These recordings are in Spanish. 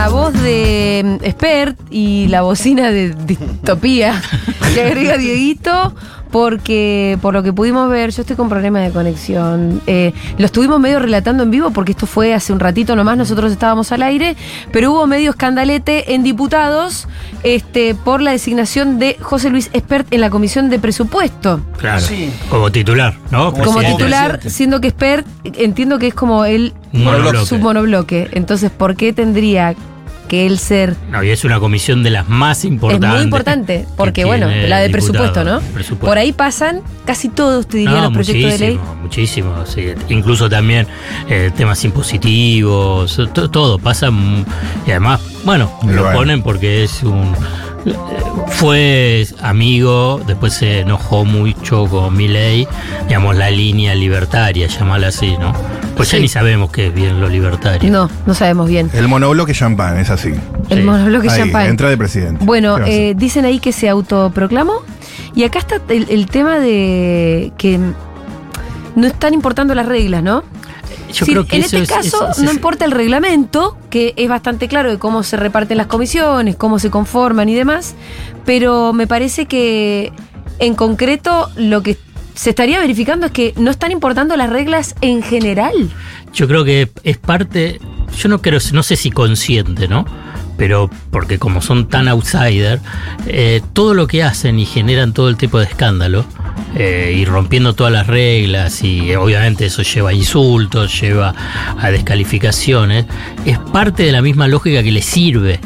la voz de mm, Expert y la bocina de Distopía que agrega Dieguito porque por lo que pudimos ver, yo estoy con problemas de conexión. Eh, lo estuvimos medio relatando en vivo porque esto fue hace un ratito nomás, nosotros estábamos al aire, pero hubo medio escandalete en diputados este, por la designación de José Luis Espert en la comisión de presupuesto. Claro. Como titular, ¿no? Como Presidente. titular, siendo que Espert entiendo que es como el Monobloque. su monobloque. Entonces, ¿por qué tendría que él ser No, y es una comisión de las más importantes. es muy importante, porque que bueno, la de el presupuesto, ¿no? presupuesto. Por ahí pasan casi todos, te diría, No, los proyectos de ley. muchísimo, Muchísimo, sí. Incluso también eh, temas impositivos, to- todo pasa. mm, Y además, bueno, Y lo bueno. ponen porque es un. Fue amigo, después se enojó mucho con Milei, digamos, la línea libertaria, llamarla así, ¿no? Pues ya ni sabemos qué es bien lo libertario. No, no sabemos bien. El monobloque champán, es así. El Sí. monobloque champán. entra de presidente. Bueno, eh, dicen ahí que se autoproclamó. Y acá está el, el tema de que no están importando las reglas, ¿no? Yo Sí, creo que en eso este es- caso es- es- no importa el reglamento, que es bastante claro de cómo se reparten las comisiones, cómo se conforman y demás, pero me parece que en concreto lo que se estaría verificando es que no están importando las reglas en general. Yo creo que es parte, yo no creo, no sé si consciente, ¿no? Pero porque como son tan outsider, eh, todo lo que hacen y generan todo el tipo de escándalo, eh, y rompiendo todas las reglas, y eh, obviamente eso lleva a insultos, lleva a descalificaciones, es parte de la misma lógica que les sirve.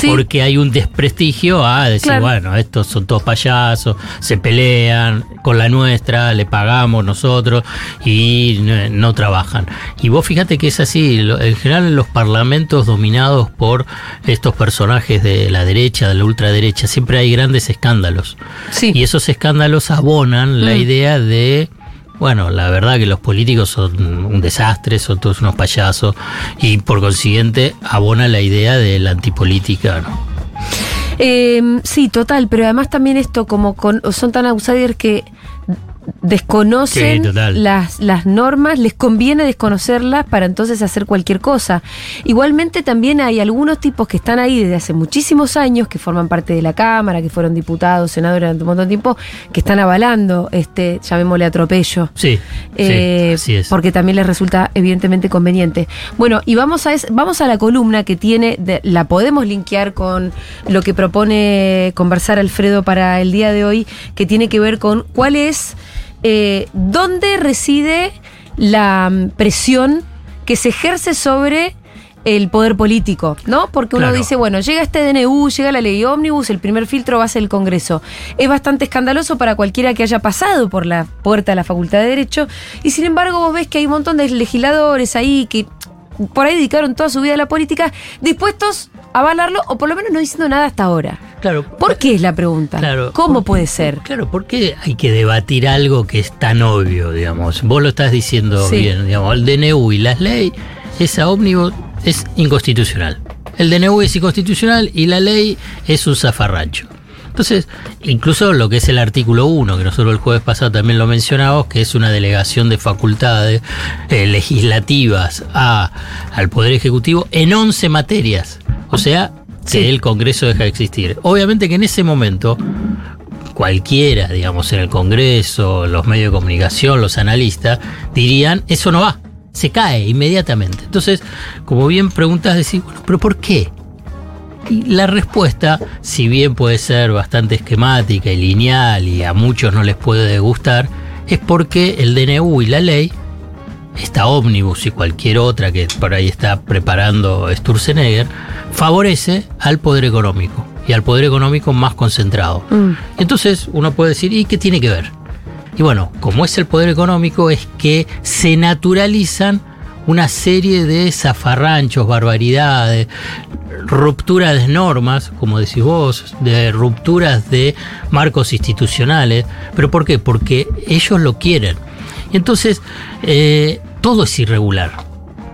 Sí. Porque hay un desprestigio a decir, Claro. bueno, estos son todos payasos, se pelean con la nuestra, le pagamos nosotros y no, no trabajan. Y vos fíjate que es así, en general en los parlamentos dominados por estos personajes de la derecha, de la ultraderecha, siempre hay grandes escándalos. Sí. Y esos escándalos abonan la Mm. idea de, bueno, la verdad que los políticos son un desastre, son todos unos payasos, y por consiguiente abona la idea de la antipolítica, ¿no? Eh, sí, total, pero además también esto, como con- son tan outsiders que desconocen Sí, las, las normas, les conviene desconocerlas para entonces hacer cualquier cosa. Igualmente también hay algunos tipos que están ahí desde hace muchísimos años, que forman parte de la Cámara, que fueron diputados, senadores durante un montón de tiempo, que están avalando este, llamémosle atropello. Sí, Eh, sí, así es. Porque también les resulta evidentemente conveniente. Bueno, y vamos a, es- vamos a la columna que tiene, de- la podemos linkear con lo que propone conversar Alfredo para el día de hoy, que tiene que ver con cuál es, eh, dónde reside la mm, presión que se ejerce sobre el poder político, ¿no? Porque uno Claro. dice, bueno, llega este DNU, llega la ley ómnibus, el primer filtro va a ser el Congreso. Es bastante escandaloso para cualquiera que haya pasado por la puerta de la Facultad de Derecho, y sin embargo vos ves que hay un montón de legisladores ahí que por ahí dedicaron toda su vida a la política, dispuestos a avalarlo, o por lo menos no diciendo nada hasta ahora. Claro. ¿Por qué es la pregunta? Claro. ¿Cómo ¿por- puede ser? Claro, ¿por qué hay que debatir algo que es tan obvio, digamos? Vos lo estás diciendo Sí. bien, digamos, el DNU y las leyes, esa ómnibus es inconstitucional. El DNU es inconstitucional y la ley es un zafarrancho. Entonces, incluso lo que es el artículo 1, que nosotros el jueves pasado también lo mencionamos, que es una delegación de facultades eh, legislativas a, al Poder Ejecutivo en 11 materias. O sea, que Sí. el Congreso deja de existir. Obviamente que en ese momento cualquiera, digamos, en el Congreso, los medios de comunicación, los analistas, dirían, eso no va, se cae inmediatamente. Entonces, como bien preguntas, decir, bueno, pero ¿por qué? Y la respuesta, si bien puede ser bastante esquemática y lineal y a muchos no les puede gustar, es porque el DNU y la ley, esta ómnibus y cualquier otra que por ahí está preparando Sturzenegger, favorece al poder económico y al poder económico más concentrado. Mm. Entonces uno puede decir, ¿y qué tiene que ver? Y bueno, como es el poder económico, es que se naturalizan una serie de zafarranchos, barbaridades, rupturas de normas, como decís vos, de rupturas de marcos institucionales. ¿Pero por qué? Porque ellos lo quieren. Y entonces, eh, todo es irregular.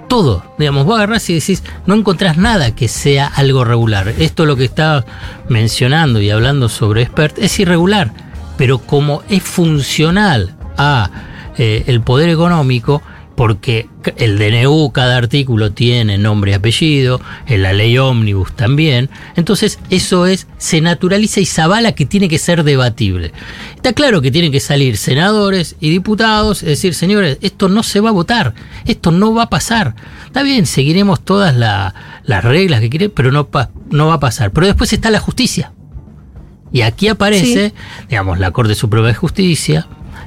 Todo. Digamos, vos agarrás y decís, no encontrás nada que sea algo regular. Esto lo que está mencionando y hablando sobre expert es irregular. Pero como es funcional a eh, el poder económico, porque el DNU, cada artículo tiene nombre y apellido, en la ley ómnibus también, entonces eso es, se naturaliza y se avala que tiene que ser debatible. Está claro que tienen que salir senadores y diputados, es decir, señores, esto no se va a votar, esto no va a pasar. Está bien, seguiremos todas la- las reglas que quieren, pero no, pa- no va a pasar. Pero después está la justicia. Y aquí aparece, digamos, la Corte Suprema de Justicia,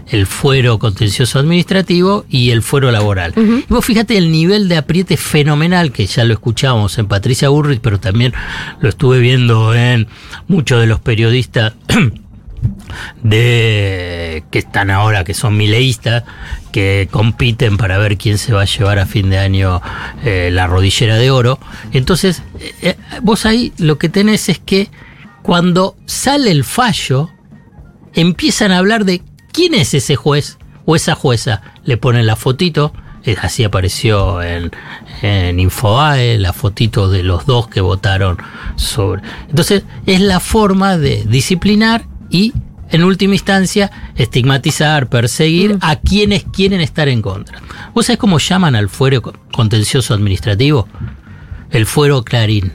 el fuero contencioso administrativo y el fuero laboral. Y vos fíjate el nivel de apriete fenomenal que ya lo escuchábamos en Patricia Burrich, pero también lo estuve viendo en muchos de los periodistas de que están ahora, que son mileístas, que compiten para ver quién se va a llevar a fin de año eh, la rodillera de oro. Entonces, eh, eh, vos ahí lo que tenés es que cuando sale el fallo, empiezan a hablar de quién es ese juez o esa jueza. Le ponen la fotito, eh, así apareció en, en Infobae, la fotito de los dos que votaron sobre. Entonces, es la forma de disciplinar y, en última instancia, estigmatizar, perseguir a quienes quieren estar en contra. ¿Vos sabés cómo llaman al fuero co- contencioso administrativo? El fuero Clarín.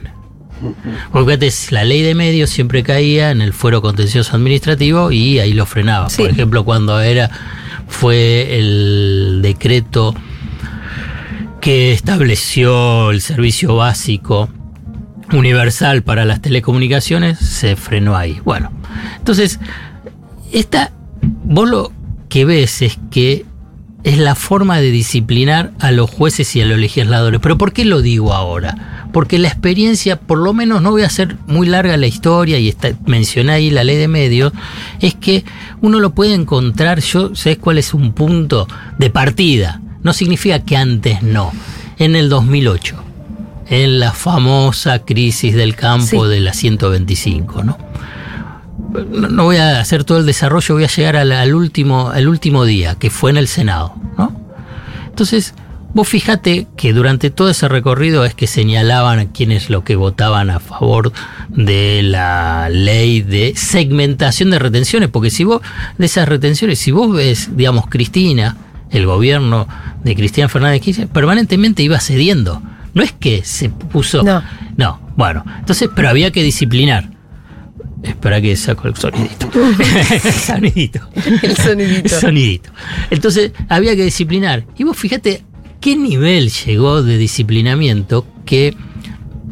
Porque antes la ley de medios siempre caía en el fuero contencioso administrativo y ahí lo frenaba. Sí. Por ejemplo, cuando era fue el decreto que estableció el servicio básico universal para las telecomunicaciones, se frenó ahí. Bueno, entonces, esta, vos lo que ves es que es la forma de disciplinar a los jueces y a los legisladores. Pero ¿por qué lo digo ahora? Porque la experiencia, por lo menos no voy a hacer muy larga la historia y está, mencioné ahí la ley de medios, es que uno lo puede encontrar, yo, ¿sabes cuál es un punto de partida? No significa que antes no. En el 2008, en la famosa crisis del campo Sí. de la 125, ¿no? No, no voy a hacer todo el desarrollo, voy a llegar al, al último, al último día, que fue en el Senado, ¿no? Entonces, vos fíjate que durante todo ese recorrido es que señalaban a quienes lo que votaban a favor de la ley de segmentación de retenciones, porque si vos, de esas retenciones, si vos ves, digamos, Cristina, el gobierno de Cristina Fernández de Kirchner, permanentemente iba cediendo. No es que se puso. No. No, bueno. Entonces, pero había que disciplinar. Espera que saco el sonidito. sonidito. El sonidito. sonidito. Entonces, había que disciplinar. Y vos fíjate qué nivel llegó de disciplinamiento que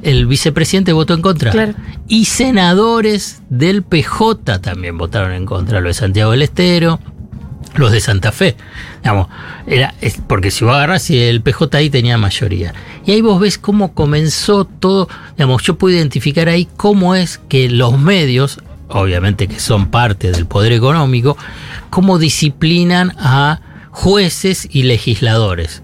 el vicepresidente votó en contra. Claro. Y senadores del PJ también votaron en contra. Lo de Santiago del Estero, los de Santa Fe. Digamos, era, porque si vos agarrás, el PJ ahí tenía mayoría. Y ahí vos ves cómo comenzó todo. Digamos, yo puedo identificar ahí cómo es que los medios, obviamente que son parte del poder económico, cómo disciplinan a jueces y legisladores.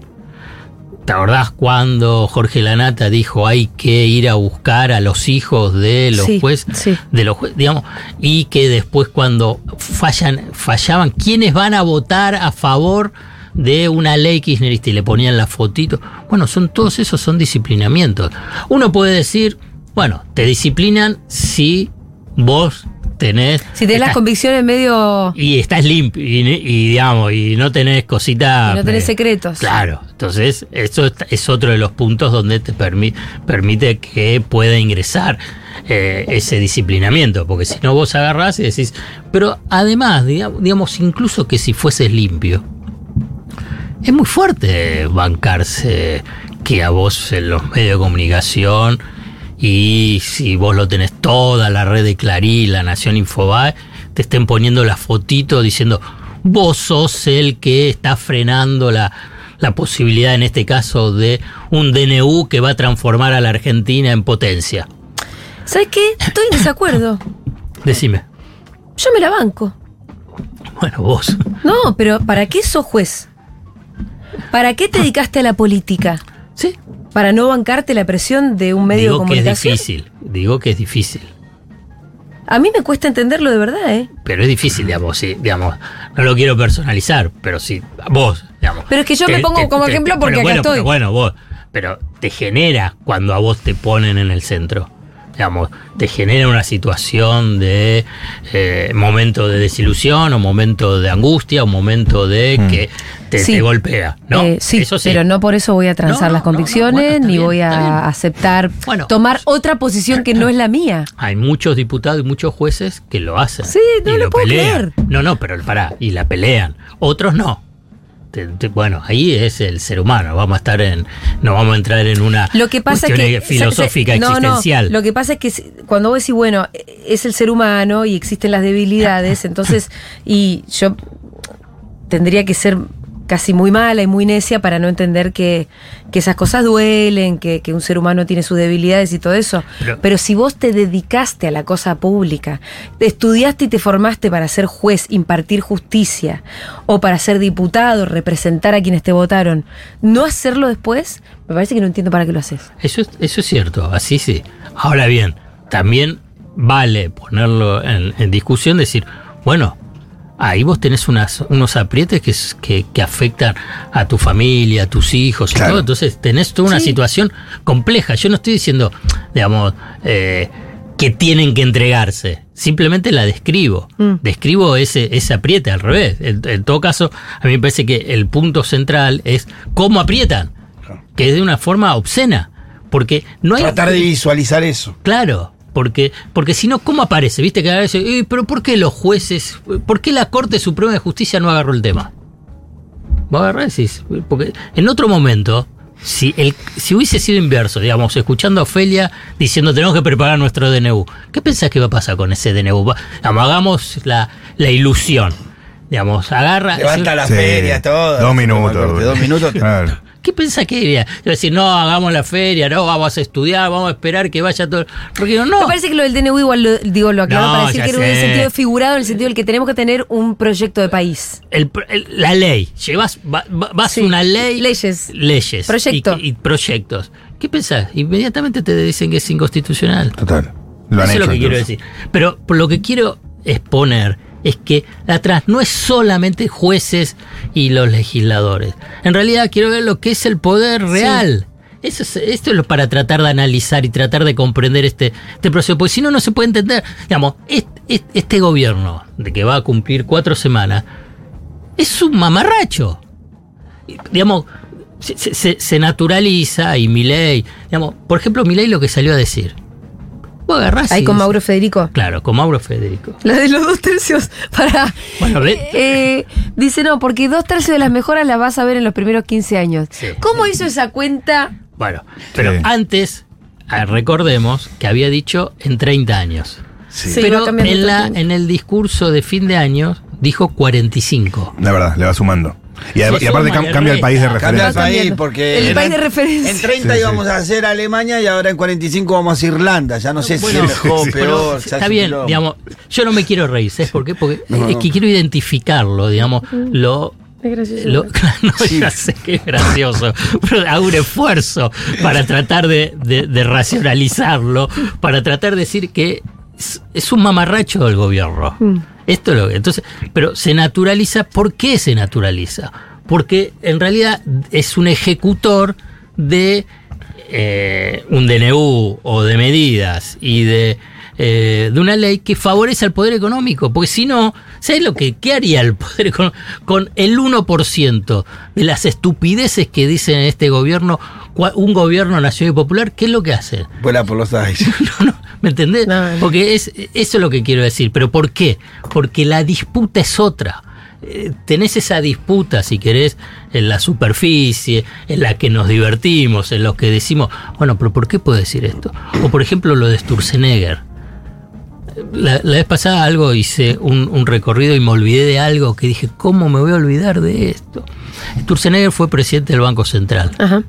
¿Te acordás cuando Jorge Lanata dijo hay que ir a buscar a los hijos de los Sí, jueces? sí. De los jue- digamos, y que después cuando fallan, fallaban, ¿quiénes van a votar a favor de una ley kirchnerista? Y le ponían la fotito. Bueno, son todos esos son disciplinamientos. Uno puede decir, bueno, te disciplinan si vos tenés. Si tenés las convicciones medio. y estás limpio y, y, digamos y no tenés cositas no tenés eh, secretos. claro entonces eso es- otro de los puntos donde te permi- permite que pueda ingresar eh, ese disciplinamiento porque si no vos agarrás y decís pero además diga- digamos incluso que si fueses limpio es muy fuerte bancarse que a vos en los medios de comunicación y si vos lo tenés toda la red de Clarín, la Nación Infobae, te estén poniendo la fotito diciendo vos sos el que está frenando la, la posibilidad en este caso de un DNU que va a transformar a la Argentina en potencia. ¿Sabes qué? Estoy en desacuerdo. Decime. Yo me la banco. Bueno, vos. No, pero ¿para qué sos juez? ¿Para qué te dedicaste a la política? Sí. ¿Para no bancarte la presión de un medio de Digo que es comunicación? difícil. Digo que es difícil. A mí me cuesta entenderlo de verdad, ¿eh? Pero es difícil, digamos, sí, digamos, no lo quiero personalizar, pero sí, vos, digamos. Pero es que yo me pongo como ejemplo porque pero acá bueno, estoy. Pero bueno, vos, pero te genera cuando a vos te ponen en el centro. Digamos, te genera una situación de eh, momento de desilusión o momento de angustia o momento de Mm. que te, Sí. te golpea, ¿no? Eh, sí, Eso pero no por eso voy a transar No, las convicciones, no, bueno, está ni bien, voy a aceptar Bueno. tomar otra posición que no es la mía. Hay muchos diputados y muchos jueces que lo hacen. Sí, no y lo puedo pelean. creer. No, no, pero pará, y la pelean. Otros no. Te- te- bueno, ahí es el ser humano. Vamos a estar en. No vamos a entrar en una Lo que pasa es cuestión que filosófica se- se- no, no, existencial. lo que pasa es que cuando vos decís, bueno, es el ser humano y existen las debilidades, entonces, y yo tendría que ser casi muy mala y muy necia para no entender que, que esas cosas duelen, que, que un ser humano tiene sus debilidades y todo eso. Pero- Pero, si vos te dedicaste a la cosa pública, estudiaste y te formaste para ser juez, impartir justicia, o para ser diputado, representar a quienes te votaron, no hacerlo después, me parece que no entiendo para qué lo haces. Eso es, eso es cierto, así sí. Ahora bien, también vale ponerlo en, en discusión, decir, bueno, ahí vos tenés unas, unos aprietes que, es- que, que afectan a tu familia, a tus hijos y todo. Entonces tenés toda una Sí. situación compleja. Yo no estoy diciendo, digamos, eh, que tienen que entregarse. Simplemente la describo. Mm. Describo ese, ese apriete al revés. En, en todo caso, a mí me parece que el punto central es cómo aprietan. Que es de una forma obscena. Porque no hay. Tratar de visualizar eso. Claro, porque, porque si no, ¿cómo aparece? Viste que a veces, "Eh, pero ¿por qué los jueces, por qué la Corte Suprema de Justicia no agarró el tema? Vos agarrás y decís, porque en otro momento, si, el, si hubiese sido inverso, digamos, escuchando a Ofelia diciendo tenemos que preparar nuestro DNU, ¿qué pensás que va a pasar con ese DNU? Va- digamos, hagamos la, la ilusión. Digamos, agarra. Levanta la Sí. feria, todo. Dos minutos. Dos minutos. Claro. ¿Qué pensás que diría? Yo decir, no, hagamos la feria, no, vamos a estudiar, vamos a esperar que vaya todo. Porque digo, no. Me parece que lo del DNU igual lo, digo, lo aclaro No, para decir que era en el sentido figurado, en el sentido del que tenemos que tener un proyecto de país. el- el- la ley, llevas, va- va- vas Sí, una ley. leyes. Leyes. Proyecto. Y, y proyectos. ¿Qué pensás? Inmediatamente te dicen que es inconstitucional. Total. Lo han Eso es lo que quiero decir. Pero por lo que quiero exponer es que atrás no es solamente jueces y los legisladores. En realidad quiero ver lo que es el poder real. Eso es- esto es lo para tratar de analizar y tratar de comprender este, este proceso, porque si no, no se puede entender. Digamos, este, este- este gobierno, de que va a cumplir cuatro semanas, es un mamarracho. Digamos, se, se- se- se naturaliza y Milei, digamos, por ejemplo, Milei lo que salió a decir. Vos agarrás Ahí con Mauro Federico. Claro, con Mauro Federico. La de los dos tercios. Para. Bueno, ve- Eh, dice, no, porque dos tercios de las mejoras las vas a ver en los primeros 15 años. Sí. ¿Cómo hizo esa cuenta? Bueno, pero Sí. antes, ah, recordemos que había dicho en 30 años. Sí. Pero en, la, en el discurso de fin de año dijo 45. La verdad, le va sumando. Y, y aparte cam- cambia el país de resta. Cambia el referencia. país porque. El eran- país de referencia. En 30 Sí, íbamos sí. a hacer Alemania y ahora en 45 vamos a hacer Irlanda. Ya no sé Bueno, si es mejor, sí. peor. Está bien, quilombo. digamos, yo no me quiero reír, ¿sabes por qué? Porque No, es que quiero identificarlo, digamos, lo... Es gracioso. lo- no, ya sé que es gracioso, pero hago un esfuerzo para tratar de, de- de racionalizarlo, para tratar de decir que es, es un mamarracho del gobierno. Mm. Esto es lo que. Entonces, pero se naturaliza. ¿Por qué se naturaliza? Porque en realidad es un ejecutor de eh, un DNU o de medidas y de, eh, de una ley que favorece al poder económico. Porque si no, ¿sabes lo que qué haría el poder económico? Con el 1% de las estupideces que dicen en este gobierno, un gobierno nacional y popular, ¿qué es lo que hace? Vuela por los aires. No, no, ¿me entendés? No, no. Porque es, eso es lo que quiero decir. ¿Pero por qué? Porque la disputa es otra. Eh, tenés esa disputa, si querés, en la superficie, en la que nos divertimos, en los que decimos, bueno, pero ¿por qué puedo decir esto? O por ejemplo lo de Sturzenegger. La, la vez pasada algo hice un, un recorrido y me olvidé de algo que dije, ¿cómo me voy a olvidar de esto? Sturzenegger fue presidente del Banco Central Ajá.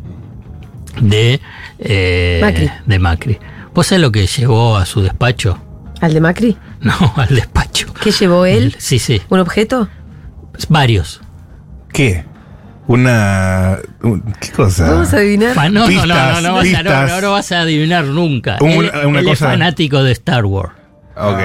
de eh, Macri. de Macri. ¿Vos sabés lo que llevó a su despacho? ¿Al de Macri? No, al despacho. ¿Qué llevó él? Sí, sí. ¿Un objeto? Varios. ¿Qué? Una. un- ¿Qué cosa? Vamos a adivinar. Fa- No, no, no, no, Pistas, no, vas a, no, pistas. no, no vas a adivinar nunca. Un- él una él es fanático de Star Wars. Ok,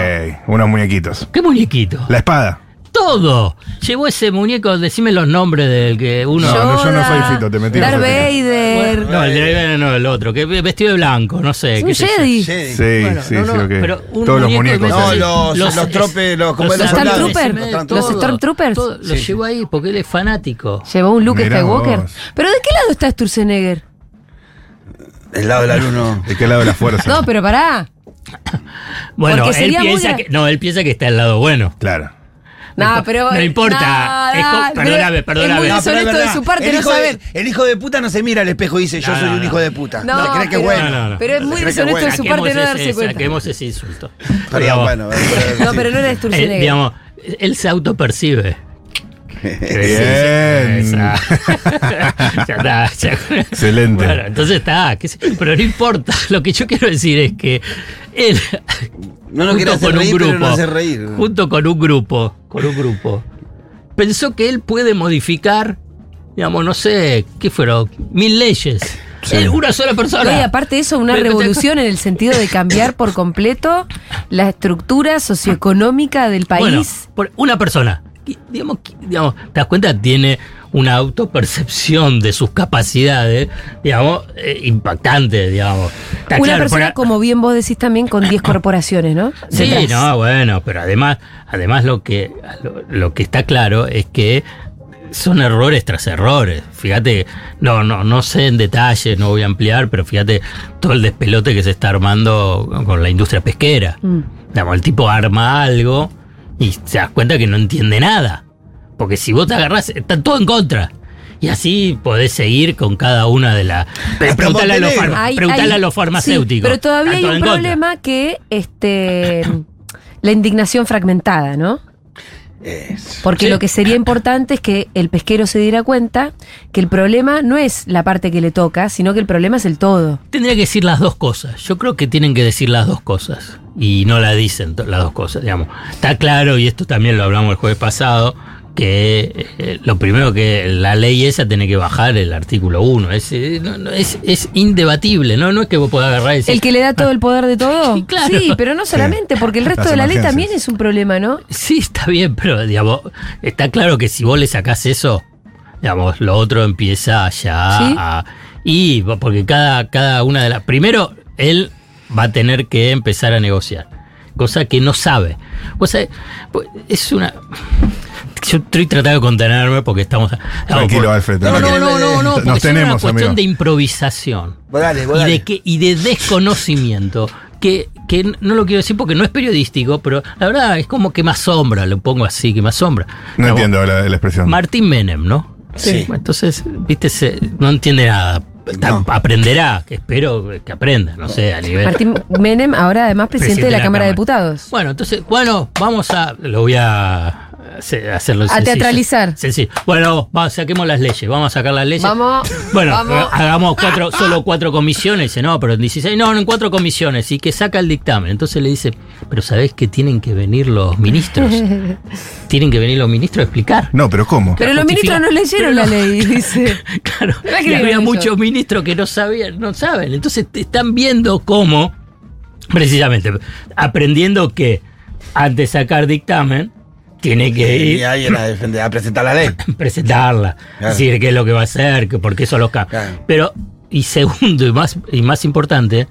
unos muñequitos. ¿Qué muñequito? La espada. Todo. Llevó ese muñeco, decime los nombres del que uno. No, no, yo no soy Fito, te metí Darth. Vader. No, el de no, el otro, que vestido de blanco, no sé. Un. Jedi. Sí, sí, no, sí, no, ok. pero un Todos los muñeco muñecos. de- No, los- los trope- los- como los soldados, Stormtroopers, los Stormtroopers. todo, Lo Sí. llevó ahí porque él es fanático. Llevó un Luke Skywalker. ¿Pero de qué lado está Sturzenegger? El lado del alumno. ¿De qué lado de la fuerza? No, pero pará. Bueno, él piensa que. No, él piensa que está al lado bueno. Claro. No, No pero. no importa. Es dale, perdóname, pero perdóname. Es muy No, pero de su parte el no hijo de- saber. el hijo de puta no se mira al espejo y dice, yo No, soy no, un no. hijo de puta. No, se cree que pero- es bueno. No, no, no. Pero es muy deshonesto de su parte no ese- darse cuenta. Saquemos ese insulto. Digamos, bueno, No, pero no era él, Sturzenegger. digamos, él se autopercibe. Bien. Esa. ya está, ya- Excelente. Bueno, entonces está, qué sé- pero no importa. Lo que yo quiero decir es que él, No nos quiere hacer reír, pero no hace reír. junto con un grupo, con un grupo, pensó que él puede modificar, digamos, no sé, ¿qué fueron? Mil leyes. Sí. Él, una sola persona. Y aparte de eso, una revolución en el sentido de cambiar por completo la estructura socioeconómica del Bueno, país. por una persona. Digamos, digamos, ¿te das cuenta? Tiene una autopercepción de sus capacidades, digamos, eh, impactante, digamos. Está una claro, persona, como bien vos decís también, con 10 corporaciones, ¿no? Sí, Detrás. no, bueno, pero además, además lo que, lo, lo que está claro es que son errores tras errores. Fíjate, no, no, no sé en detalle, no voy a ampliar, pero fíjate todo el despelote que se está armando con la industria pesquera. Mm. Digamos, el tipo arma algo y se das cuenta que no entiende nada. Porque si vos te agarrás, está todo en contra. Y así podés seguir con cada una de las. Preguntale a los, Hay- preguntale hay- a los farmacéuticos. sí, pero todavía hay un contra. problema que este la indignación fragmentada, ¿no? Porque Sí. lo que sería importante es que el pesquero se diera cuenta que el problema no es la parte que le toca, sino que el problema es el todo. Tendría que decir las dos cosas. Yo creo que tienen que decir las dos cosas. Y no la dicen las dos cosas, digamos. Está claro, y esto también lo hablamos el jueves pasado, que eh, lo primero que la ley esa tiene que bajar el artículo 1. Es, eh, no- no, es, es indebatible, ¿no? No es que vos podás agarrar decir, El que le da todo el poder de todo. Sí, claro. Sí, pero no solamente, porque el resto Las de la ley también es un problema, ¿no? Sí, está bien, pero digamos, está claro que si vos le sacás eso, digamos, lo otro empieza ya Sí. a. Y porque cada, cada una de las. Primero, él va a tener que empezar a negociar. Cosa que no sabe. O sea, pues, es una. Yo estoy tratando de contenerme porque estamos. Tranquilo, por- Alfred, No, no, no, no, no, porque Nos es una tenemos, cuestión amigo. de improvisación Vos dale, vos y dale. de, que, y de desconocimiento. Que, que no lo quiero decir porque no es periodístico, pero la verdad es como que me asombra, lo pongo así, que me asombra. No entiendo la, la expresión. Martín Menem, ¿no? Sí. Entonces, viste, se- no entiende nada. No. Aprenderá, que espero que aprenda, no sé, a nivel. Martín Menem, ahora además presidente, de la, Cámara de Diputados. Bueno, entonces, bueno, vamos a. Lo voy a hacerlo A sencillo. teatralizar. Sencillo. Bueno, vamos, saquemos las leyes, vamos a sacar las leyes. Vamos, Bueno, vamos. hagamos cuatro, solo cuatro comisiones. Dice, no, pero en 16, no, en cuatro comisiones. Y que saca el dictamen. Entonces le dice, pero ¿sabés que tienen que venir los ministros? tienen que venir los ministros a explicar. No, pero ¿cómo? Pero los ministros no leyeron la ley, dice. Claro, ¿Verdad que y había muchos ministros que no sabían, no saben. Entonces te están viendo cómo, precisamente, aprendiendo que antes de sacar dictamen, tiene que Y ir a defender, a presentar la ley. presentarla, Claro. decir qué es lo que va a hacer, que por qué son los cambios. Claro. Pero, y segundo y más, y más importante,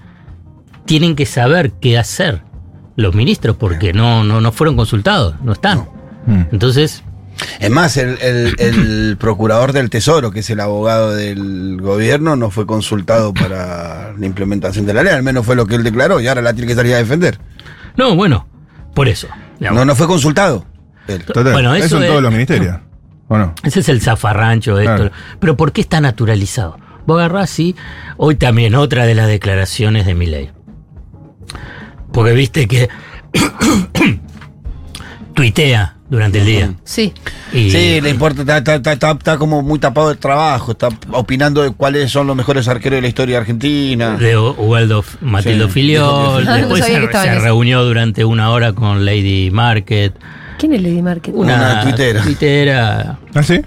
tienen que saber qué hacer los ministros, porque no, no, no fueron consultados, no están. Mm. Entonces, Es más, el, el- el procurador del Tesoro, que es el abogado del gobierno, no fue consultado para la implementación de la ley, al menos fue lo que él declaró, y ahora la tiene que salir a defender. no, bueno, por eso. No, no fue consultado. Total, Bueno, eso, eso en es- todos los ministerios. ¿O no? Ese es el zafarrancho de esto. Claro. Pero ¿por qué está naturalizado? Vos agarrás y hoy también otra de las declaraciones de mi ley. Porque viste que tuitea durante el día. Sí. Y Sí, le importa, está, está- está- está- está como muy tapado de trabajo, está opinando de cuáles son los mejores arqueros de la historia argentina. de Ubaldo Matildo Sí, Filiol. Después No que se, reunió durante una hora con Lady Market. ¿Quién es Lady Market? Una, Una tuitera. tuitera ¿Ah, sí?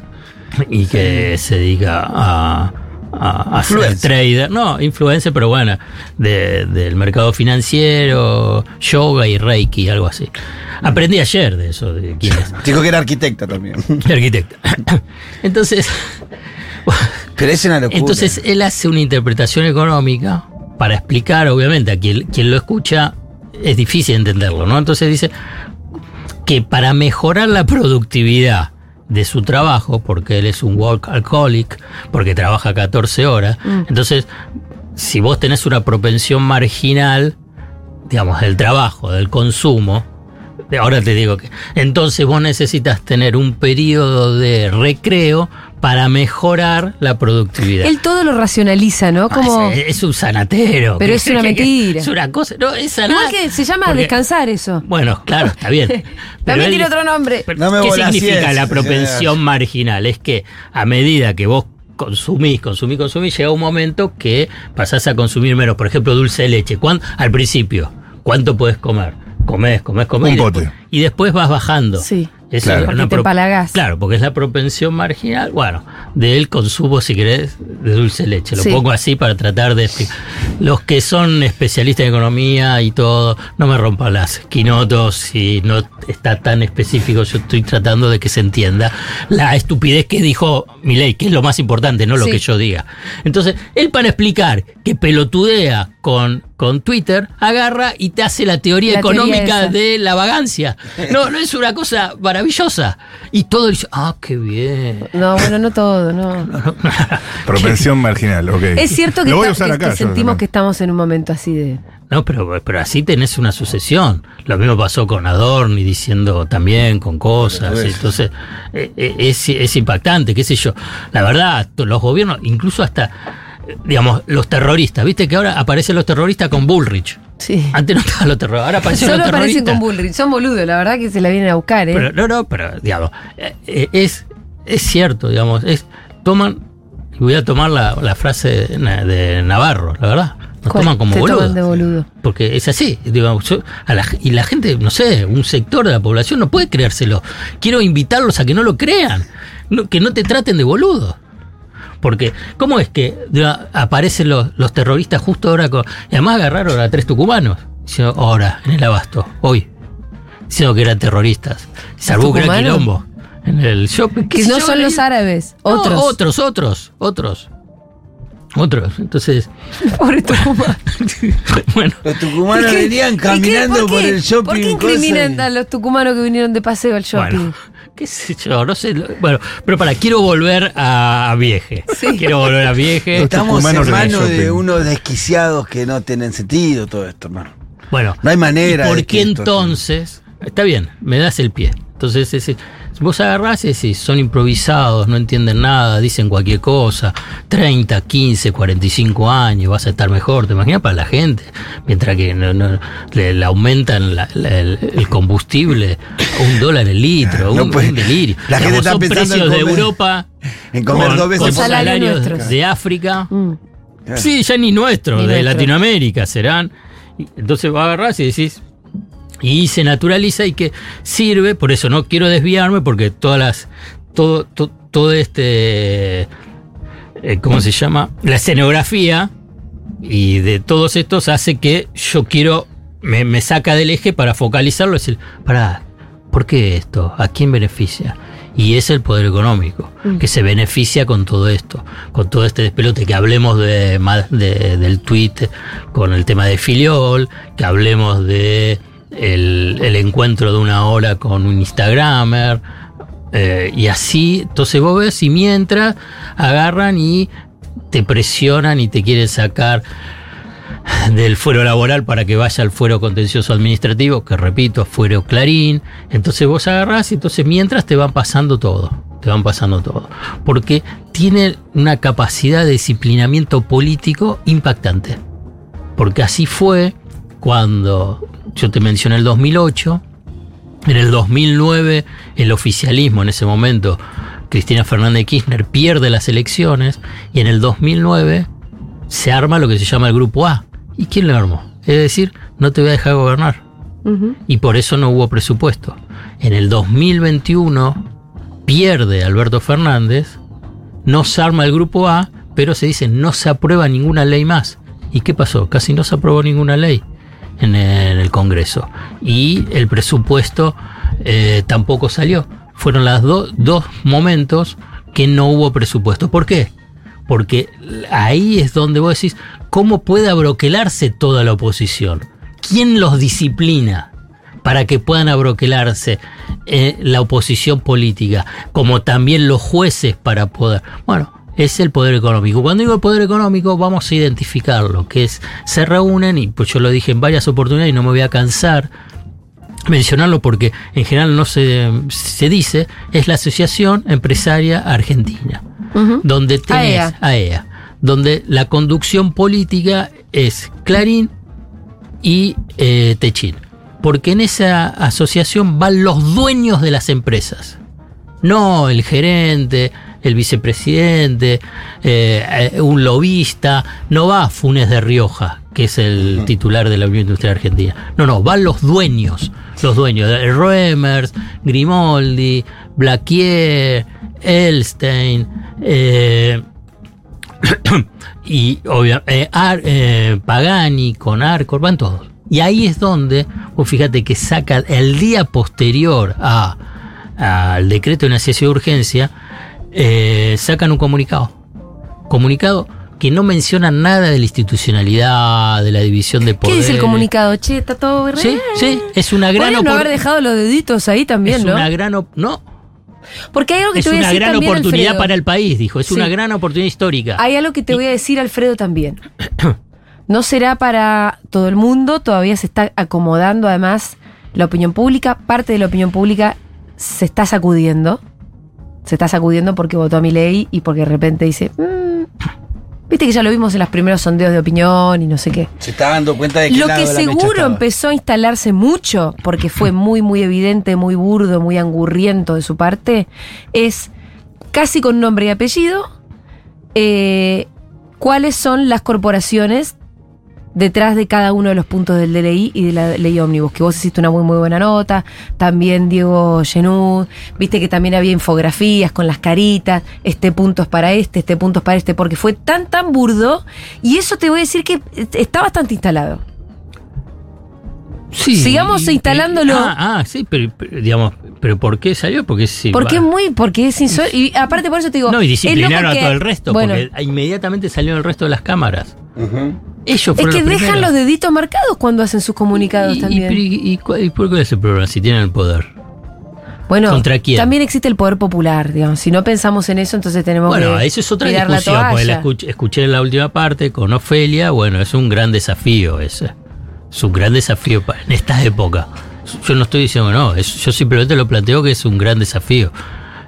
y que se dedica a, a, a ser trader. No, influencer, pero bueno, de- del mercado financiero, yoga y reiki, algo así. Aprendí ayer de eso, de quién es. Dijo que era arquitecta también. Arquitecta. Entonces, Pero es una locura. entonces él hace una interpretación económica para explicar, obviamente, a quien, quien lo escucha es difícil entenderlo, ¿no? Entonces dice que para mejorar la productividad de su trabajo, porque él es un workaholic, porque trabaja 14 horas, entonces, si vos tenés una propensión marginal, digamos, del trabajo, del consumo, ahora te digo que, entonces vos necesitas tener un periodo de recreo para mejorar la productividad. Él todo lo racionaliza, ¿no? Como. Ah, es, es un sanatero. Pero es una mentira. Es una cosa, no, es sanar. Igual que se llama Porque- descansar eso. Bueno, claro, está bien. También él- tiene otro nombre. pero No me ¿Qué significa la propensión marginal? Es que a medida que vos consumís, consumís, consumís, llega un momento que pasás a consumir menos. Por ejemplo, dulce de leche. ¿Cuán- al principio, ¿cuánto podés comer? Comés, comés, comés. Un y pote. después- y después vas bajando. Sí. Claro. es Porque te. Claro, porque es la propensión marginal, bueno, del consumo, si querés, de dulce de leche. Lo Sí. pongo así para tratar de explicar. Los que son especialistas en economía y todo, no me rompan las quinotos si no está tan específico. Yo estoy tratando de que se entienda la estupidez que dijo Milei, que es lo más importante, no lo Sí. que yo diga. Entonces, él para explicar que pelotudea con, con Twitter, agarra y te hace la teoría La económica de la vagancia. No, no es una cosa maravillosa. Y todo dice, ah, qué bien. No, bueno, no todo, no. Propensión marginal, ok. Es cierto que, Lo voy a está- usar que- acá. que sentimos que estamos en un momento así de. No, pero, pero así tenés una sucesión. Lo mismo pasó con Adorni diciendo también con cosas. Entonces, eh, eh, es, es impactante, qué sé yo. La verdad, los gobiernos, incluso hasta, digamos, los terroristas. Viste que ahora aparecen los terroristas con Bullrich. Sí. Antes no estaban los terroristas, ahora aparecen Solo los aparecen terroristas. con Bullrich. Son boludos, la verdad que se la vienen a buscar, ¿eh? Pero, no, no, pero digamos, eh, eh, es, es cierto, digamos, es toman, voy a tomar la, la frase de, Na- de Navarro, la verdad, nos ¿Cuál? toman como Te boludos. toman de boludo. Porque es así, digamos, yo- a la- y la gente, no sé, un sector de la población no puede creérselo. Quiero invitarlos a que no lo crean, no- que no te traten de boludo. Porque, ¿cómo es que aparecen los, los terroristas justo ahora con. Y además agarraron a tres tucumanos, ahora, en el abasto, hoy, diciendo que eran terroristas. Salvó un gran tucumanos? quilombo en el shopping. ¿Qué Que no son los árabes, No, otros. otros, otros, otros. Otros. Entonces, Pobre Tucumán. bueno. Los tucumanos ¿Y qué- venían y qué- caminando por el shopping. ¿Por qué incriminan y- a los tucumanos que vinieron de paseo al shopping? Bueno, qué sé yo, no sé. Bueno, pero para, quiero volver a, a Vieje. Sí. Quiero volver a Vieje. Estamos en manos de unos desquiciados que no tienen sentido todo esto, hermano. Bueno, No hay manera ¿y ¿Por de qué esto- entonces? Está bien, me das el pie. Entonces, ese- vos agarrás y decís, son improvisados, no entienden nada, dicen cualquier cosa. 30, 15, 45 años, vas a estar mejor. ¿Te imaginas para la gente? Mientras que no- no- le, le aumentan la- la- el, el combustible a un dólar el litro, No un, puede- un delirio. la gente está son pensando en precios de comer- Europa. en comer con- dos veces con salarios Nuestros. de África. Mm. Sí, ya ni nuestro, Ni de nuestro. Latinoamérica serán. Entonces va a agarrar y decís. Y se naturaliza y que sirve, por eso no quiero desviarme, porque todas las. Todo, to- todo este. eh, ¿Cómo se llama? La escenografía y de todos estos hace que yo quiero. Me, me saca del eje para focalizarlo decir, pará, ¿por qué esto? ¿A quién beneficia? Y es el poder económico, que se beneficia con todo esto, con todo este despelote, que hablemos de, de- del tweet con el tema de Filiol, que hablemos de el, encuentro de una hora con un Instagramer, eh, y así, entonces vos ves y mientras agarran y te presionan y te quieren sacar del fuero laboral para que vaya al fuero contencioso administrativo, que repito, fuero clarín. Entonces vos agarrás y entonces mientras te van pasando todo, te van pasando todo. Porque tiene una capacidad de disciplinamiento político impactante. Porque así fue cuando yo te mencioné el 2008, en el 2009 el oficialismo en ese momento, Cristina Fernández de Kirchner pierde las elecciones y en el 2009 se arma lo que se llama el Grupo A. ¿Y quién lo armó? Es decir, no te voy a dejar gobernar. Y por eso no hubo presupuesto. En el 2021 pierde Alberto Fernández, no se arma el Grupo A, pero se dice no se aprueba ninguna ley más. ¿Y qué pasó? Casi no se aprobó ninguna ley en el, Congreso. Y el presupuesto eh, tampoco salió. Fueron los dos momentos que no hubo presupuesto. ¿Por qué? Porque ahí es donde vos decís, ¿cómo puede abroquelarse toda la oposición? ¿Quién los disciplina? para que puedan abroquelarse eh, la oposición política, como también los jueces para poder. Bueno, es el poder económico. Cuando digo el poder económico, vamos a identificarlo, que es, se reúnen, y pues yo lo dije en varias oportunidades y no me voy a cansar mencionarlo porque en general no se, se dice, es la Asociación Empresaria Argentina, donde tenés AEA. AEA, donde la conducción política es Clarín y eh, Techín. Porque en esa asociación van los dueños de las empresas. No el gerente, el vicepresidente, eh, eh, un lobista. No va Funes de Rioja, que es el titular de la Unión Industrial Argentina. No, no, van los dueños. Los dueños de Roemers, Grimoldi, Blaquier, Elstein, eh, y obviamente Pagani con Arcor, van todos. Y ahí es donde, vos fíjate que saca el día posterior a, al decreto de necesidad de urgencia, eh, sacan un comunicado. Comunicado que no menciona nada de la institucionalidad, de la división de ¿Qué poderes. dice el comunicado? Che, está todo re Sí, sí, es una gran Podrían no haber dejado los deditos ahí también, es ¿no? una gran no, Porque hay algo que es te voy a una decir gran también, oportunidad Alfredo. para el país, dijo, es Sí. una gran oportunidad histórica. Hay algo que te voy a decir, Alfredo, también. No será para todo el mundo, todavía se está acomodando además la opinión pública, parte de la opinión pública se está sacudiendo, se está sacudiendo porque votó a mi ley y porque de repente dice, "Mm, viste que ya lo vimos en los primeros sondeos de opinión y no sé qué. Se está dando cuenta de que Lo que seguro empezó a instalarse mucho, porque fue muy, muy evidente, muy burdo, muy angurriento de su parte, es casi con nombre y apellido, eh, cuáles son las corporaciones detrás de cada uno de los puntos del DLI y de la ley ómnibus, que vos hiciste una muy muy buena nota, también Diego Genud, viste que también había infografías con las caritas, este punto es para este, este punto es para este, porque fue tan tan burdo, y eso te voy a decir que está bastante instalado. Sí, Sigamos y- instalándolo. Ah, ah, sí, pero, pero, digamos, pero ¿por qué salió? Porque sí. Porque es muy, porque es insólito. Y aparte por eso te digo. No, y disciplinaron a que- todo el resto, Bueno, porque inmediatamente salió el resto de las cámaras. Ellos es que los dejan primeros. los deditos marcados cuando hacen sus comunicados y, también. Y, y- y cu- y por qué es el problema? Si tienen el poder. bueno, ¿contra quién? también existe el poder popular, digamos. Si no pensamos en eso, entonces tenemos Bueno, que. eso es otra la discusión, porque la toalla. escuch- escuché en la última parte con Ofelia, bueno, es un gran desafío ese. Es un gran desafío en esta época. Yo no estoy diciendo no, es- yo simplemente lo planteo que es un gran desafío.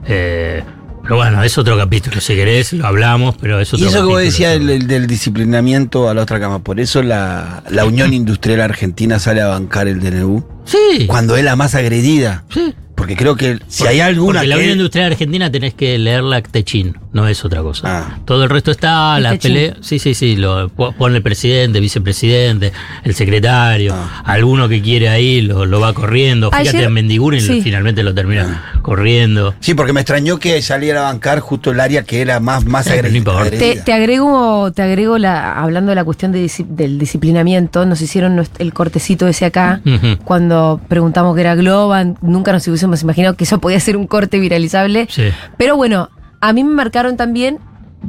Eh, pero bueno, es otro capítulo, si querés, lo hablamos, pero es otro Y eso que vos capítulo. decías el, el del disciplinamiento a la otra cama, por eso la, la Unión Industrial Argentina sale a bancar el DNU, Sí, cuando es la más agredida. sí. Porque creo que si hay alguna Porque la que- Unión Industrial Argentina tenés que leerla Techín, no es otra cosa. Ah. Todo el resto está, Es la pelea. Sí, sí, sí, lo po- pone el presidente, vicepresidente, el secretario, Ah. alguno que quiere ahí lo, lo va corriendo. Fíjate Ayer- en Mendiguren sí. finalmente lo termina corriendo. Sí, porque me extrañó que saliera a bancar justo el área que era más, más Eh, agredida. Te, te agrego, te agrego la, hablando de la cuestión de del disciplinamiento, nos hicieron el cortecito ese acá, cuando preguntamos que era Globan, nunca nos hubiésemos imaginado que eso podía ser un corte viralizable. Sí. Pero bueno, a mí me marcaron también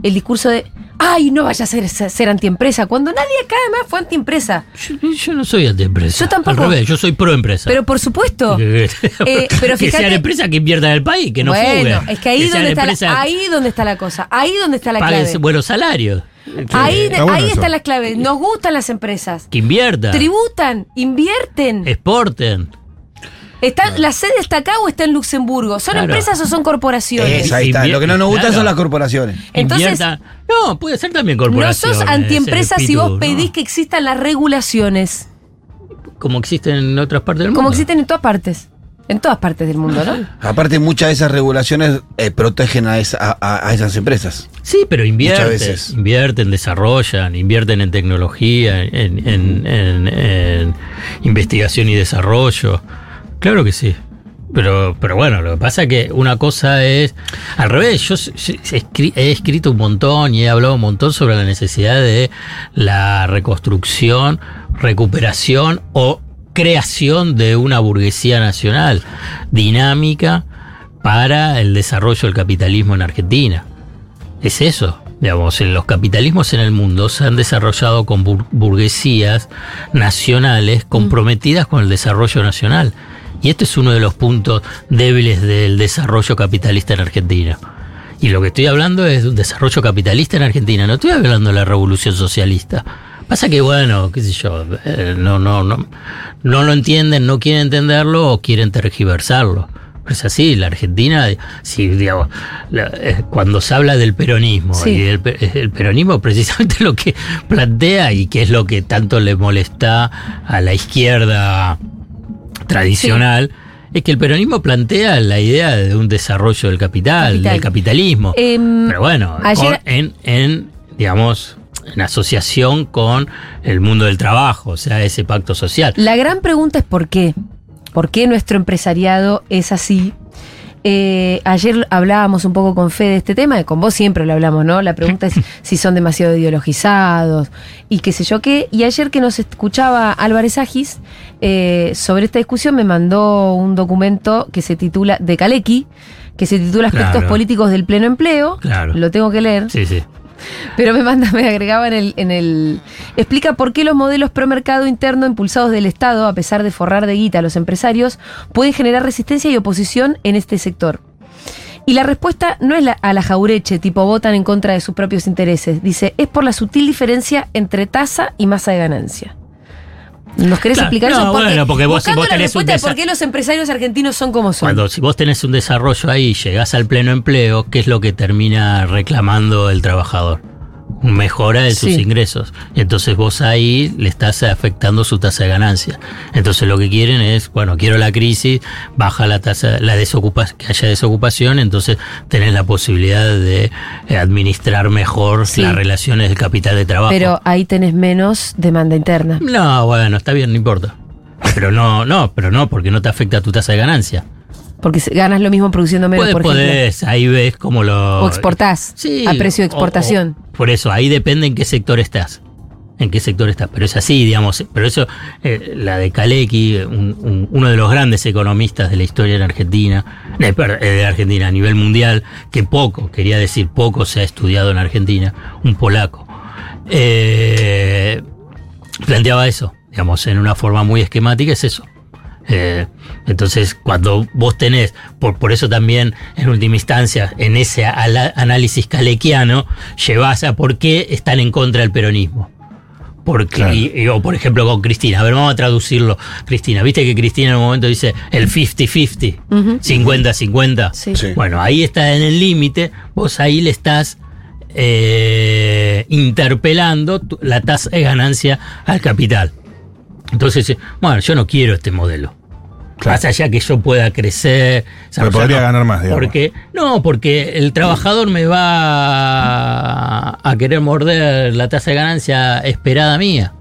el discurso de, ay, no vaya a ser, ser antiempresa, cuando nadie acá además fue antiempresa. Yo, yo no soy antiempresa. Yo tampoco. Al revés, yo soy proempresa. Pero por supuesto, que, Eh, pero que fíjate- sean empresas que inviertan en el país, que no bueno, fuguen. es que ahí, sean donde está la, ahí donde está la cosa, ahí donde está la clave. buenos salarios. Ahí, Está bueno ahí eso. están las claves. Nos gustan las empresas. Que inviertan. Tributan, invierten. exporten. Está, ¿La sede está acá o está en Luxemburgo? ¿Son Claro. empresas o son corporaciones? Esa, ahí está. Lo que no nos gusta claro. son las corporaciones. Entonces- no, puede ser también No corporación. sos antiempresa si vos ¿no? pedís que existan las regulaciones, Como existen en otras partes del mundo. como existen en todas partes. En todas partes del mundo, ¿no? Aparte, muchas de esas regulaciones eh, protegen a, esa- a- a- a esas empresas. Sí, pero invierten. Muchas veces. Invierten, desarrollan, invierten en tecnología, en, en- en- en investigación y desarrollo. Claro que sí. Pero, pero bueno, lo que pasa es que una cosa es. Al revés, yo escri- he escrito un montón y he hablado un montón sobre la necesidad de la reconstrucción, recuperación o creación de una burguesía nacional dinámica para el desarrollo del capitalismo en Argentina. Es eso. Digamos, los capitalismos en el mundo se han desarrollado con bur- burguesías nacionales comprometidas con el desarrollo nacional. Y este es uno de los puntos débiles del desarrollo capitalista en Argentina. Y lo que estoy hablando es de un desarrollo capitalista en Argentina, no estoy hablando de la revolución socialista. Pasa que, bueno, qué sé yo, eh, no, no, no, no lo entienden, no quieren entenderlo o quieren tergiversarlo. Pero es así, la Argentina, si, digamos, eh, cuando se habla del peronismo, Sí. y el, el peronismo precisamente lo que plantea y que es lo que tanto le molesta a la izquierda tradicional, es que el peronismo plantea la idea de un desarrollo del capital, Capital. del capitalismo. Em, Pero bueno, ayer- con- en, en, digamos, en asociación con el mundo del trabajo, o sea, ese pacto social. La gran pregunta es por qué. ¿Por qué nuestro empresariado es así? Eh, ayer hablábamos un poco con Fede de este tema, y con vos siempre lo hablamos, ¿no? La pregunta es si son demasiado ideologizados y qué sé yo qué. Y ayer que nos escuchaba Álvarez Agis eh, sobre esta discusión, me mandó un documento que se titula, de Calecki, que se titula Aspectos Claro. Políticos del Pleno Empleo. Claro. Lo tengo que leer. Sí, sí. Pero me manda, me agregaba en el. Explica por qué los modelos pro mercado interno impulsados del Estado, a pesar de forrar de guita a los empresarios, pueden generar resistencia y oposición en este sector. Y la respuesta no es la- a la jaureche, tipo votan en contra de sus propios intereses. Dice, es por la sutil diferencia entre tasa y masa de ganancia. ¿Nos querés Claro, explicar no, eso? bueno, porque vos- vos la tenés un respuesta de por qué los empresarios argentinos son como son. Cuando si vos tenés un desarrollo ahí y llegás al pleno empleo, ¿qué es lo que termina reclamando el trabajador? Mejora de sus Sí. ingresos. Y entonces vos ahí le estás afectando su tasa de ganancia. Entonces lo que quieren es, bueno, quiero la crisis, baja la tasa, la desocupación, que haya desocupación, entonces tenés la posibilidad de eh, administrar mejor Sí. las relaciones del capital de trabajo. Pero ahí tenés menos demanda interna. no, bueno, está bien, no importa. Pero no, no, pero no, porque no te afecta tu tasa de ganancia. Porque ganas lo mismo produciendo menos, Podés, por podés, ahí ves cómo lo... O exportás Sí, a precio de exportación. o- por eso, ahí depende en qué sector estás. En qué sector estás. Pero es así, digamos. Pero eso, eh, la de Kalecki, un- un- uno de los grandes economistas de la historia en Argentina, eh, eh, de Argentina a nivel mundial, que poco, quería decir poco, se ha estudiado en Argentina, un polaco, eh, planteaba eso, digamos, en una forma muy esquemática, es eso. Eh, entonces, cuando vos tenés, por, por eso también, en última instancia, en ese ala- análisis calequiano, llevas a por qué están en contra del peronismo. Porque, Claro. y- y- o por ejemplo con Cristina, a ver, vamos a traducirlo. Cristina, viste que Cristina en un momento dice el 50-50, Ujú. 50-50. Sí. Sí. Bueno, ahí está en el límite, vos ahí le estás eh, interpelando tu- la tasa de ganancia al capital. Entonces, eh, bueno, yo no quiero este modelo. Claro. Más allá que yo pueda crecer. Porque podría ganar más, digamos. Porque, no, porque el trabajador me va a querer morder la tasa de ganancia esperada mía.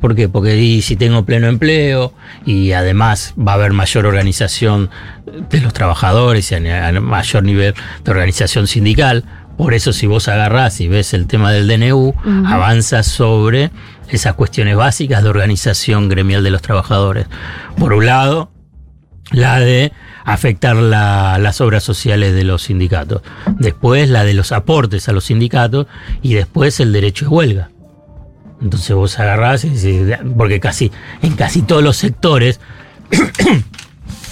¿Por qué? Porque y si tengo pleno empleo y además va a haber mayor organización de los trabajadores y a, a mayor nivel de organización sindical. Por eso si vos agarrás y ves el tema del DNU, avanzas sobre esas cuestiones básicas de organización gremial de los trabajadores. Por un lado, la de afectar la- las obras sociales de los sindicatos, después la de los aportes a los sindicatos y después el derecho de huelga. Entonces vos agarrás y porque casi en casi todos los sectores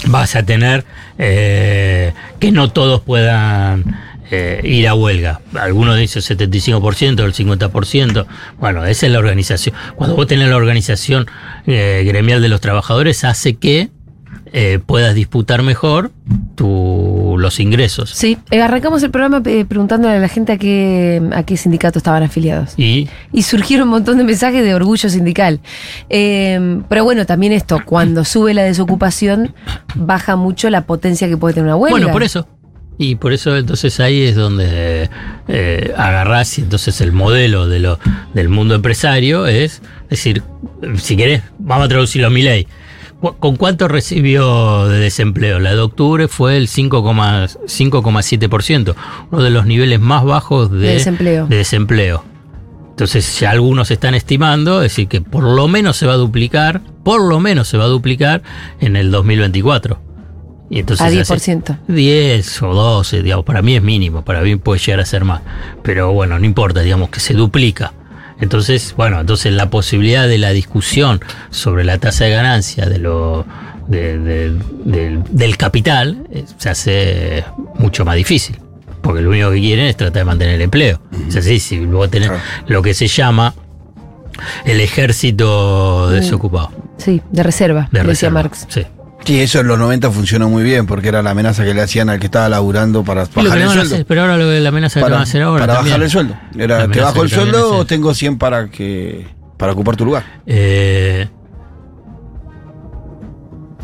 vas a tener eh, que no todos puedan eh, ir a huelga. Algunos dicen 75%, el 50%. Bueno, esa es la organización. Cuando vos tenés la organización eh, gremial de los trabajadores, hace que eh, puedas disputar mejor tu, los ingresos. Sí, eh, arrancamos el programa eh, preguntándole a la gente a qué, a qué sindicato estaban afiliados. Y Y surgieron un montón de mensajes de orgullo sindical. Eh, pero bueno, también esto, cuando sube la desocupación, baja mucho la potencia que puede tener una huelga. Bueno, por eso. Y por eso entonces ahí es donde eh, agarrás y entonces el modelo de lo, del mundo empresario es decir, si querés, vamos a traducirlo a mi ley. ¿Con cuánto recibió de desempleo? La de octubre fue el 5,- 5,7%, uno de los niveles más bajos de, De desempleo. de desempleo. Entonces, ya algunos están estimando, es decir, que por lo menos se va a duplicar, por lo menos se va a duplicar en el 2024. Y entonces A hace 10%. 10 o 12, digamos, para mí es mínimo, para mí puede llegar a ser más. Pero bueno, no importa, digamos que se duplica. Entonces, bueno, entonces la posibilidad de la discusión sobre la tasa de ganancia de lo, de- de- del, del capital eh, se hace mucho más difícil. Porque lo único que quieren es tratar de mantener el empleo. Es así, si luego tenés Claro. lo que se llama el ejército desocupado. Sí, de reserva, De decía reserva. Marx. Sí. Sí, eso en los 90 funcionó muy bien porque era la amenaza que le hacían al que estaba laburando para que bajar el sueldo. hacer, pero ahora lo que la amenaza que le Para, van a hacer ahora para también. bajar el sueldo. Era, te bajo el que sueldo o tengo 100 para que para ocupar tu lugar. Eh,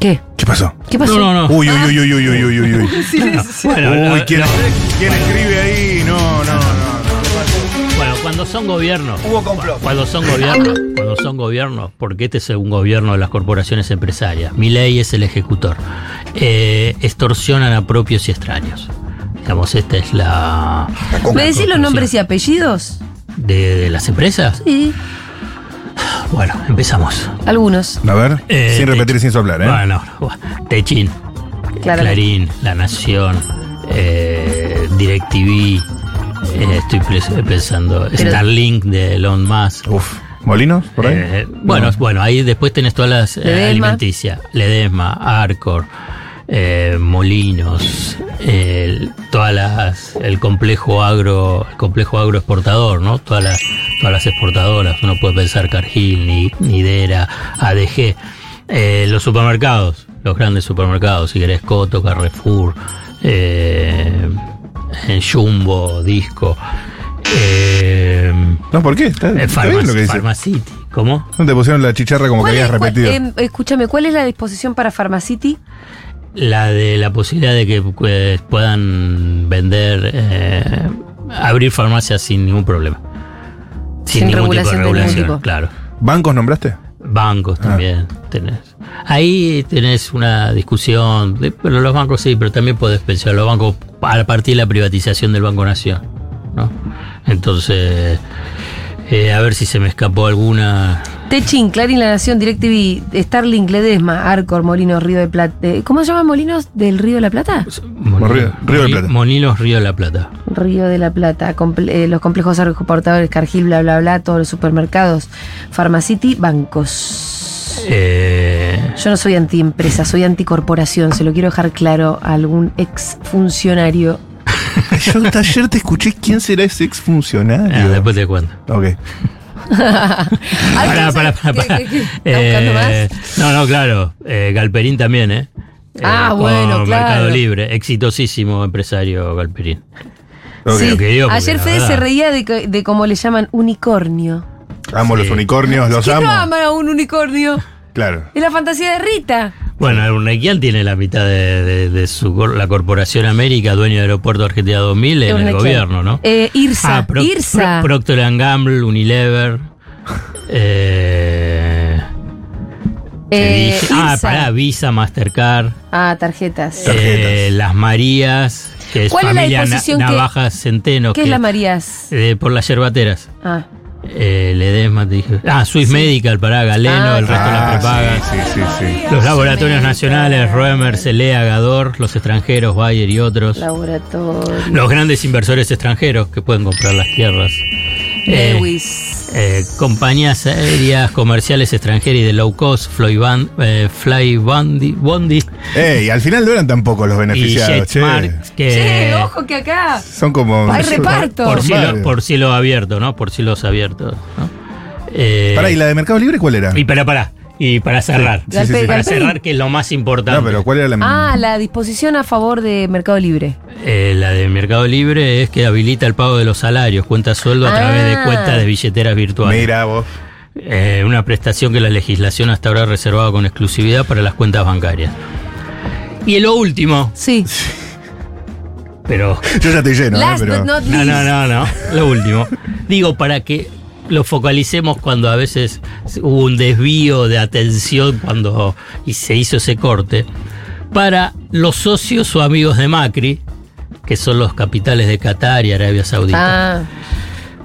¿Qué? ¿Qué pasó? ¿Qué pasó? no, no, no. Uy, uy, uy, uy, uy, uy, uy, uy. Bueno, Uy, ¿quién, quién escribe ahí? Cuando son gobiernos, Hubo complot. cuando son gobiernos, cuando son gobiernos, porque este es un gobierno de las corporaciones empresarias, mi ley es el ejecutor, eh, extorsionan a propios y extraños. Digamos, esta es la ¿Me decís los nombres y apellidos? de, de las empresas. Sí, Bueno, empezamos. algunos, A ver, Eh, sin te- repetir, sin soplar, ¿eh? Bueno, Techin, claro. Clarín, La Nación, eh, DirecTV, eh, estoy pensando, Starlink de Elon Musk. Uf. ¿Molinos? ¿Por ahí? Eh, bueno, bueno, ahí después tenés todas las eh, alimenticias. Ledesma, Arcor, eh, Molinos, el- todas las, el complejo agro, el complejo agroexportador, ¿no? Todas las, todas las exportadoras. Uno puede pensar Cargill, Ni- Nidera, ADG. Eh, los supermercados, los grandes supermercados, si querés Coto, Carrefour, eh, eh, Jumbo, Disco. Eh, No, ¿por qué? Está, eh, está bien lo que Pharma- dice. Pharmacity. ¿Cómo? No te pusieron la chicharra como que ¿Cuál habías es- repetido. em, escúchame, ¿cuál es la disposición para Pharmacity? La de la posibilidad de que pues, puedan vender, eh, abrir farmacias sin ningún problema. Sin, Sin ningún regulación de tipo de ningún regulación, tipo. claro. ¿Bancos nombraste? Bancos también tenés. Ahí tenés una discusión, de- pero los bancos sí, pero también podés pensar los bancos a partir de la privatización del Banco Nación. ¿no? Entonces, eh, a ver si se me escapó alguna. Techin, Clarín, La Nación, DirecTV, Starlink, Ledesma, Arcor, Molinos, Río de Plata. eh, ¿Cómo se llaman Molinos del Río de la Plata? Moni- Río- Río de Plata. Monilos Río de la Plata. Río de la Plata, comple- eh, los complejos agroexportadores, Cargill, bla, bla, bla, todos los supermercados, Pharmacity, bancos. Eh, Yo no soy antiempresa, soy anticorporación, se lo quiero dejar claro a algún ex funcionario. Yo hasta ayer te escuché quién será ese exfuncionario. ah, después te cuento. Ok. ¿Está buscando Eh, más? No, no, claro. eh, Galperín también, ¿eh? Ah, Eh, con bueno, claro. Mercado Libre. Exitosísimo empresario Galperín. Sí, que digo, ayer Fede se reía de, que- de cómo le llaman unicornio. Amo los unicornios, los ¿Quién amo. no ama a un unicornio? Claro. Es la fantasía de Rita. Bueno, Urnequian tiene la mitad de, de- de su cor- la Corporación América, dueño del Aeropuerto Argentina 2000, en el gobierno, ¿no? Eh, Irsa, Ah, Pro- Irsa. Pro- Procter and Gamble, Unilever. eh, Eh, dije- ah, pará, Visa, Mastercard. Ah, tarjetas. Tarjetas. Eh, las Marías, que es ¿Cuál es la familia Na- que- Navajas Centeno. ¿Qué es la Marías? eh, por las yerbateras. Ah, Eh, Ledesma, te dije. Ah, Swiss Medical, pará, Galeno, Ah, el resto la Ah, prepaga. sí, sí, sí, sí. Los laboratorios nacionales, Roemer, Celea, Gador, los extranjeros, Bayer y otros. laboratorio. Los grandes inversores extranjeros que pueden comprar las tierras. Eh, Lewis. eh, compañías aéreas comerciales extranjeras y de low cost, eh, Flybondi Bondi Eh, y al final no eran tampoco los y beneficiados, che. Que Che, ojo que acá. Son como. Hay reparto. por, cielo, por cielo abierto, ¿no? Por cielos abiertos, ¿no? Eh, Pará, ¿y la de Mercado Libre cuál era? y para, para, y para cerrar. Sí, sí, sí. Para cerrar, que es lo más importante. No, pero ¿cuál era la Ah, la disposición a favor de Mercado Libre. Eh, la de Mercado Libre es que habilita el pago de los salarios, cuenta sueldo a Ah. través de cuentas de billeteras virtuales. Mira vos. Eh, una prestación que la legislación hasta ahora ha reservado con exclusividad para las cuentas bancarias. Y lo último, Sí. pero Yo ya estoy lleno, ¿eh? Pero. but not No, no, no, no. Lo último. Digo, para que lo focalicemos cuando a veces hubo un desvío de atención cuando y se hizo ese corte, para los socios o amigos de Macri, que son los capitales de Qatar y Arabia Saudita. Ah.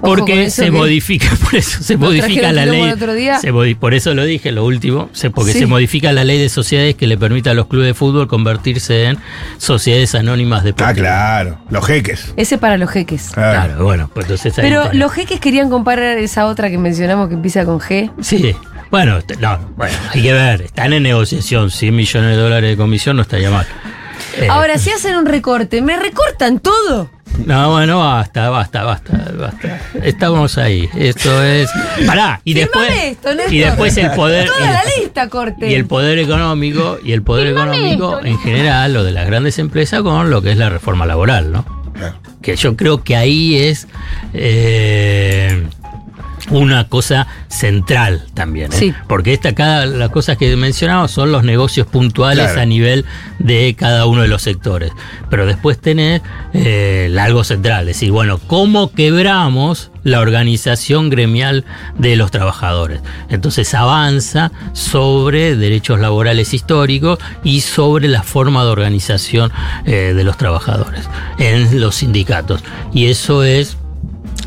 Porque eso se que- modifica, por eso se modifica la ley. otro día. se modi- por eso lo dije, lo último, se- porque Sí. se modifica la ley de sociedades que le permite a los clubes de fútbol convertirse en sociedades anónimas de Ah, claro. Los jeques. Ese para los jeques. Claro. Claro, bueno, pues entonces Pero los jeques querían comparar esa otra que mencionamos que empieza con G. Sí. Bueno, no, bueno, hay que ver, están en negociación, 100 millones de dólares de comisión no estaría mal. Eh, Ahora, si hacen un recorte, ¿me recortan todo? No, bueno, basta, basta, basta, basta. Estamos ahí. Esto es. Pará, y Firmame después. esto, Néstor. y después el poder. Toda y- la lista corte. Y el poder económico, y el poder económico en general, lo de las grandes empresas con lo que es la reforma laboral, ¿no? Claro. Que yo creo que ahí es eh, una cosa central también. ¿eh? Sí. Porque esta, cada, las cosas que mencionamos son los negocios puntuales Claro. a nivel de cada uno de los sectores. Pero después tenés eh, algo central, decir, bueno, ¿cómo quebramos la organización gremial de los trabajadores? Entonces avanza sobre derechos laborales históricos y sobre la forma de organización eh, de los trabajadores en los sindicatos. Y eso es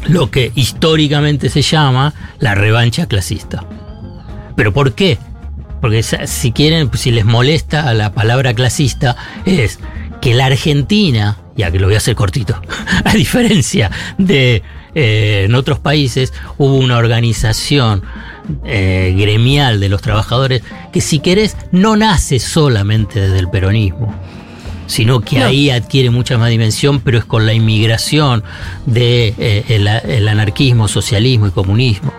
lo que históricamente se llama la revancha clasista. ¿Pero por qué? Porque si quieren, si les molesta la palabra clasista, es que la Argentina, ya que lo voy a hacer cortito, a diferencia de eh, en otros países, hubo una organización eh, gremial de los trabajadores que si querés no nace solamente desde el peronismo sino que No. ahí adquiere mucha más dimensión, pero es con la inmigración de eh, el, anarquismo, socialismo y comunismo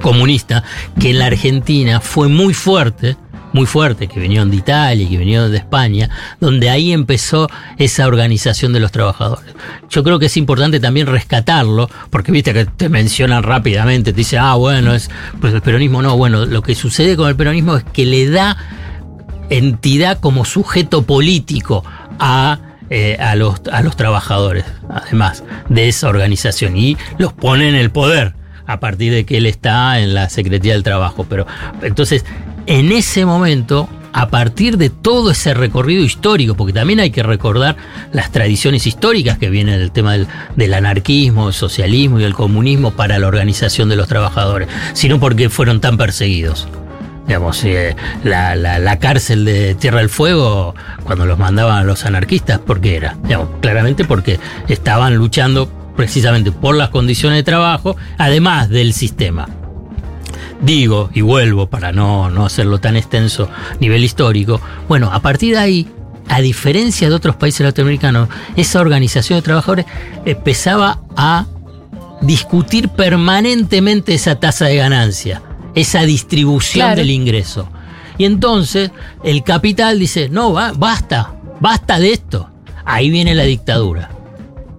comunista, que en la Argentina fue muy fuerte, muy fuerte, que vinieron de Italia y que vinieron de España, donde ahí empezó esa organización de los trabajadores. Yo creo que es importante también rescatarlo, porque viste que te mencionan rápidamente, te dicen, ah, bueno, es pues el peronismo no, bueno, lo que sucede con el peronismo es que le da entidad como sujeto político a, eh, a, los, a los trabajadores, además de esa organización, y los pone en el poder a partir de que él está en la Secretaría del Trabajo. Pero entonces, en ese momento, a partir de todo ese recorrido histórico, porque también hay que recordar las tradiciones históricas que vienen del tema del, del anarquismo, el socialismo y el comunismo para la organización de los trabajadores, sino porque fueron tan perseguidos. Digamos, eh, la, la- cárcel de Tierra del Fuego, cuando los mandaban a los anarquistas, ¿por qué era? Digamos, claramente porque estaban luchando precisamente por las condiciones de trabajo, además del sistema. Digo, y vuelvo para no, no hacerlo tan extenso nivel histórico, bueno, a partir de ahí, a diferencia de otros países latinoamericanos, esa organización de trabajadores empezaba a discutir permanentemente esa tasa de ganancia, esa distribución Claro. del ingreso. Y entonces el capital dice, no, ba- basta, basta de esto. Ahí viene la dictadura.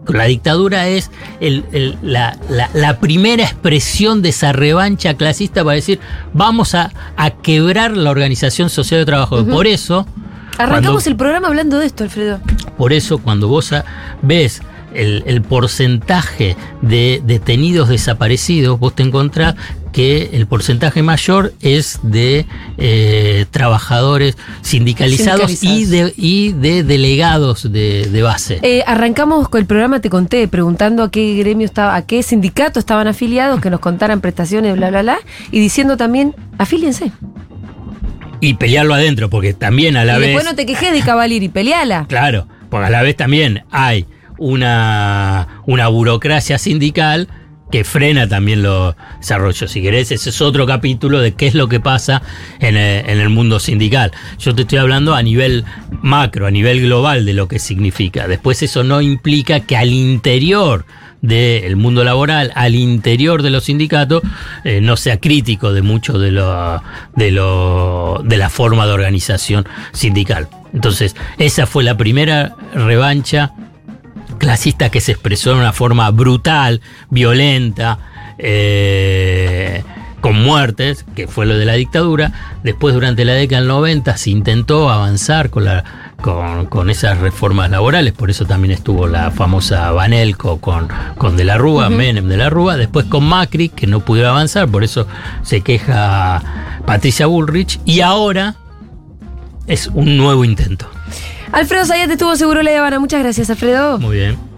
La dictadura es el- el- la, la- la primera expresión de esa revancha clasista para decir, vamos a, a quebrar la organización social de trabajo. Por eso... Arrancamos cuando- el programa hablando de esto, Alfredo. por eso cuando vos ves el, el porcentaje de detenidos desaparecidos, vos te encontrás que el porcentaje mayor es de eh, trabajadores sindicalizados, Y, de, y de delegados de, de base. Eh, arrancamos con el programa, te conté, preguntando a qué gremio estaba, a qué sindicato estaban afiliados, que nos contaran prestaciones, bla, bla, bla, y diciendo también, afíliense. Y pelearlo adentro, porque también a la y vez... después no te quejes de Cavalier y peleala. Claro, porque a la vez también hay una, una burocracia sindical que frena también los desarrollos. Si querés, ese es otro capítulo de qué es lo que pasa en el, en el mundo sindical. Yo te estoy hablando a nivel macro, a nivel global de lo que significa. Después eso no implica que al interior del mundo laboral, al interior de los sindicatos, eh, no sea crítico de mucho de, de, lo, de la forma de organización sindical. Entonces, esa fue la primera revancha clasista que se expresó de una forma brutal, violenta, eh, con muertes, que fue lo de la dictadura. Después, durante la década del 90, se intentó avanzar con la, con, con esas reformas laborales, por eso también estuvo la famosa Banelco con, con De la Rúa, Menem de la Rúa, después con Macri, que no pudo avanzar, por eso se queja Patricia Bullrich, y ahora es un nuevo intento. Alfredo Zayat estuvo seguro la Habana. Muchas gracias, Alfredo. Muy bien.